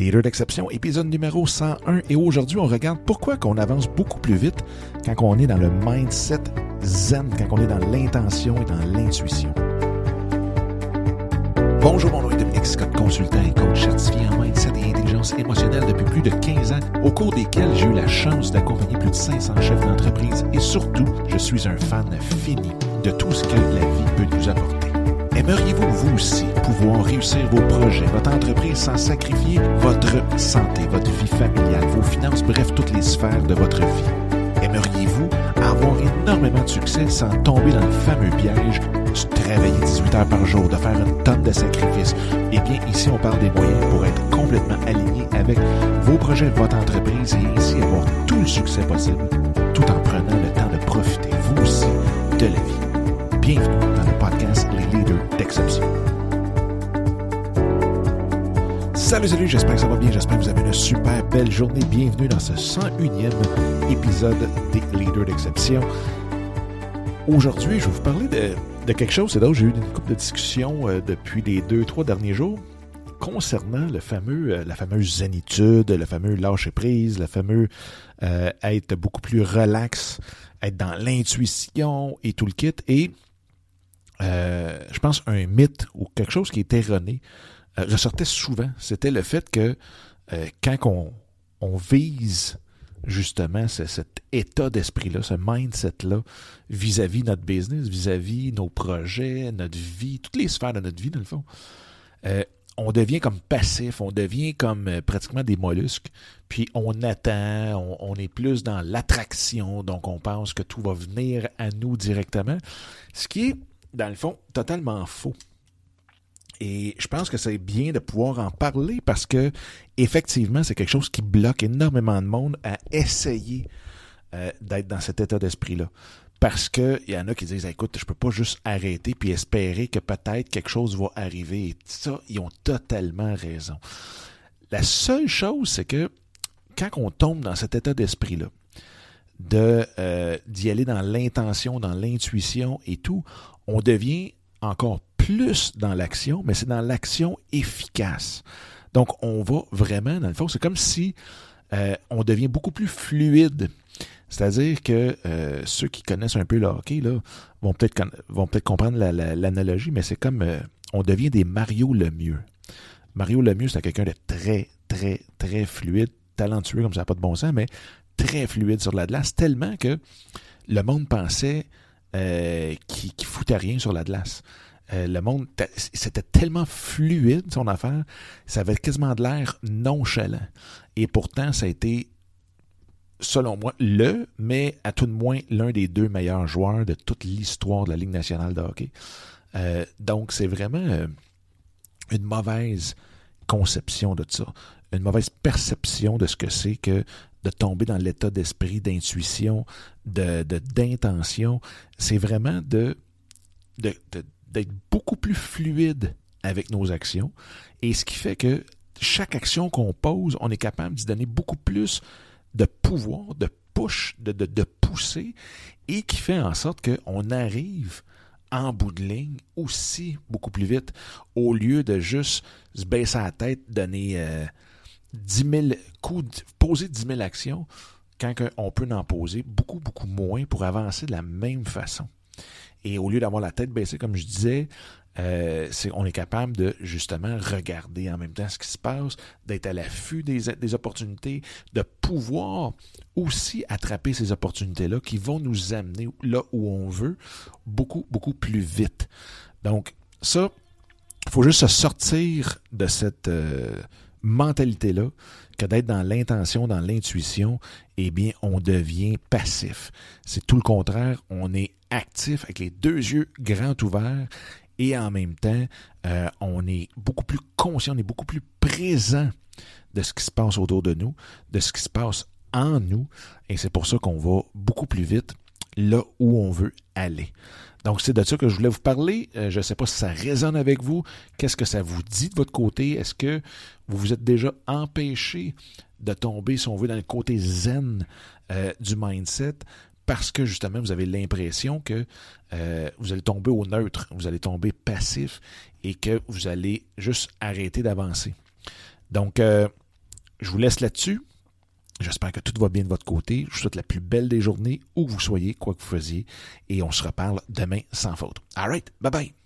Leader d'exception, épisode numéro 101. Et aujourd'hui, on regarde pourquoi qu'on avance beaucoup plus vite quand on est dans le mindset zen, quand on est dans l'intention et dans l'intuition. Bonjour, mon nom est Dominique Scott, consultant et coach certifié en mindset et intelligence émotionnelle depuis plus de 15 ans, au cours desquels j'ai eu la chance d'accompagner plus de 500 chefs d'entreprise et surtout, je suis un fan fini de tout ce que la vie peut nous apporter. Aimeriez-vous, vous aussi, pouvoir réussir vos projets, votre entreprise sans sacrifier votre santé, votre vie familiale, vos finances, bref, toutes les sphères de votre vie? Aimeriez-vous avoir énormément de succès sans tomber dans le fameux piège de travailler 18 heures par jour, de faire une tonne de sacrifices? Eh bien, ici, on parle des moyens pour être complètement aligné avec vos projets, votre entreprise et ainsi avoir tout le succès possible tout en prenant le temps de profiter, vous aussi, de la vie. Bienvenue Salut, salut, j'espère que ça va bien, j'espère que vous avez une super belle journée. Bienvenue dans ce 101e épisode des Leaders d'Exception. Aujourd'hui, je vais vous parler de, de quelque chose, c'est là j'ai eu une couple de discussions euh, depuis les deux, trois derniers jours concernant le fameux, euh, la fameuse zénitude, le fameux lâcher prise, le fameux euh, être beaucoup plus relax, être dans l'intuition et tout le kit. Et je pense un mythe ou quelque chose qui est erroné ressortait souvent. C'était le fait que euh, quand on, on vise justement ce- cet état d'esprit-là, ce mindset-là, vis-à-vis notre business, vis-à-vis nos projets, notre vie, toutes les sphères de notre vie, dans le fond, euh, on devient comme passif, on devient comme euh, pratiquement des mollusques, puis on attend, on est plus dans l'attraction, donc on pense que tout va venir à nous directement, ce qui est, dans le fond, totalement faux. Et je pense que c'est bien de pouvoir en parler parce que effectivement, c'est quelque chose qui bloque énormément de monde à essayer euh, d'être dans cet état d'esprit-là. Parce que il y en a qui disent écoute, je peux pas juste arrêter puis espérer que peut-être quelque chose va arriver. Et ça, ils ont totalement raison. La seule chose, c'est que quand on tombe dans cet état d'esprit-là, de euh, d'y aller dans l'intention, dans l'intuition et tout, on devient encore plus dans l'action, mais c'est dans l'action efficace. Donc, on va vraiment, dans le fond, c'est comme si euh, on devient beaucoup plus fluide. C'est-à-dire que euh, ceux qui connaissent un peu le hockey là, vont peut-être vont peut-être comprendre la- la- l'analogie, mais c'est comme euh, on devient des Mario Lemieux. Mario Lemieux, c'est quelqu'un de très, très, très fluide, talentueux comme ça n'a pas de bon sens, mais très fluide sur la glace, tellement que le monde pensait qu'il qu'il foutait rien sur la glace. Euh, le monde, ta- c'était tellement fluide son affaire, ça avait quasiment de l'air nonchalant. Et pourtant, ça a été, selon moi, le, mais à tout de moins l'un des deux meilleurs joueurs de toute l'histoire de la Ligue nationale de hockey. Euh, donc, c'est vraiment euh, une mauvaise conception de ça, une mauvaise perception de ce que c'est que de tomber dans l'état d'esprit, d'intuition, de d'intention. c'est vraiment de- de- d'être beaucoup plus fluide avec nos actions. Et ce qui fait que chaque action qu'on pose, on est capable d'y donner beaucoup plus de pouvoir, de push, de, de, pousser, et qui fait en sorte qu'on arrive en bout de ligne aussi beaucoup plus vite, au lieu de juste se baisser la tête, donner euh, 10 000 coups, poser 10 000 actions, quand on peut en poser beaucoup, beaucoup moins pour avancer de la même façon. Et au lieu d'avoir la tête baissée, comme je disais, euh, on est capable de justement regarder en même temps ce qui se passe, d'être à l'affût des, des opportunités, de pouvoir aussi attraper ces opportunités-là qui vont nous amener là où on veut beaucoup, beaucoup plus vite. Donc, ça, il faut juste se sortir de cette euh, mentalité-là que d'être dans l'intention, dans l'intuition, eh bien, on devient passif. C'est tout le contraire. On est actif avec les deux yeux grands ouverts et en même temps, euh, on est beaucoup plus conscient, on est beaucoup plus présent de ce qui se passe autour de nous, de ce qui se passe en nous. Et c'est pour ça qu'on va beaucoup plus vite là où on veut aller. Donc, c'est de ça que je voulais vous parler. Euh, je ne sais pas si ça résonne avec vous. Qu'est-ce que ça vous dit de votre côté? Est-ce que vous vous êtes déjà empêché de tomber, si on veut, dans le côté zen euh, du mindset? Parce que justement, vous avez l'impression que euh, vous allez tomber au neutre, vous allez tomber passif et que vous allez juste arrêter d'avancer. Donc, Je vous laisse là-dessus. J'espère que tout va bien de votre côté. Je vous souhaite la plus belle des journées, où vous soyez, quoi que vous faisiez. Et on se reparle demain sans faute. All right. Bye bye.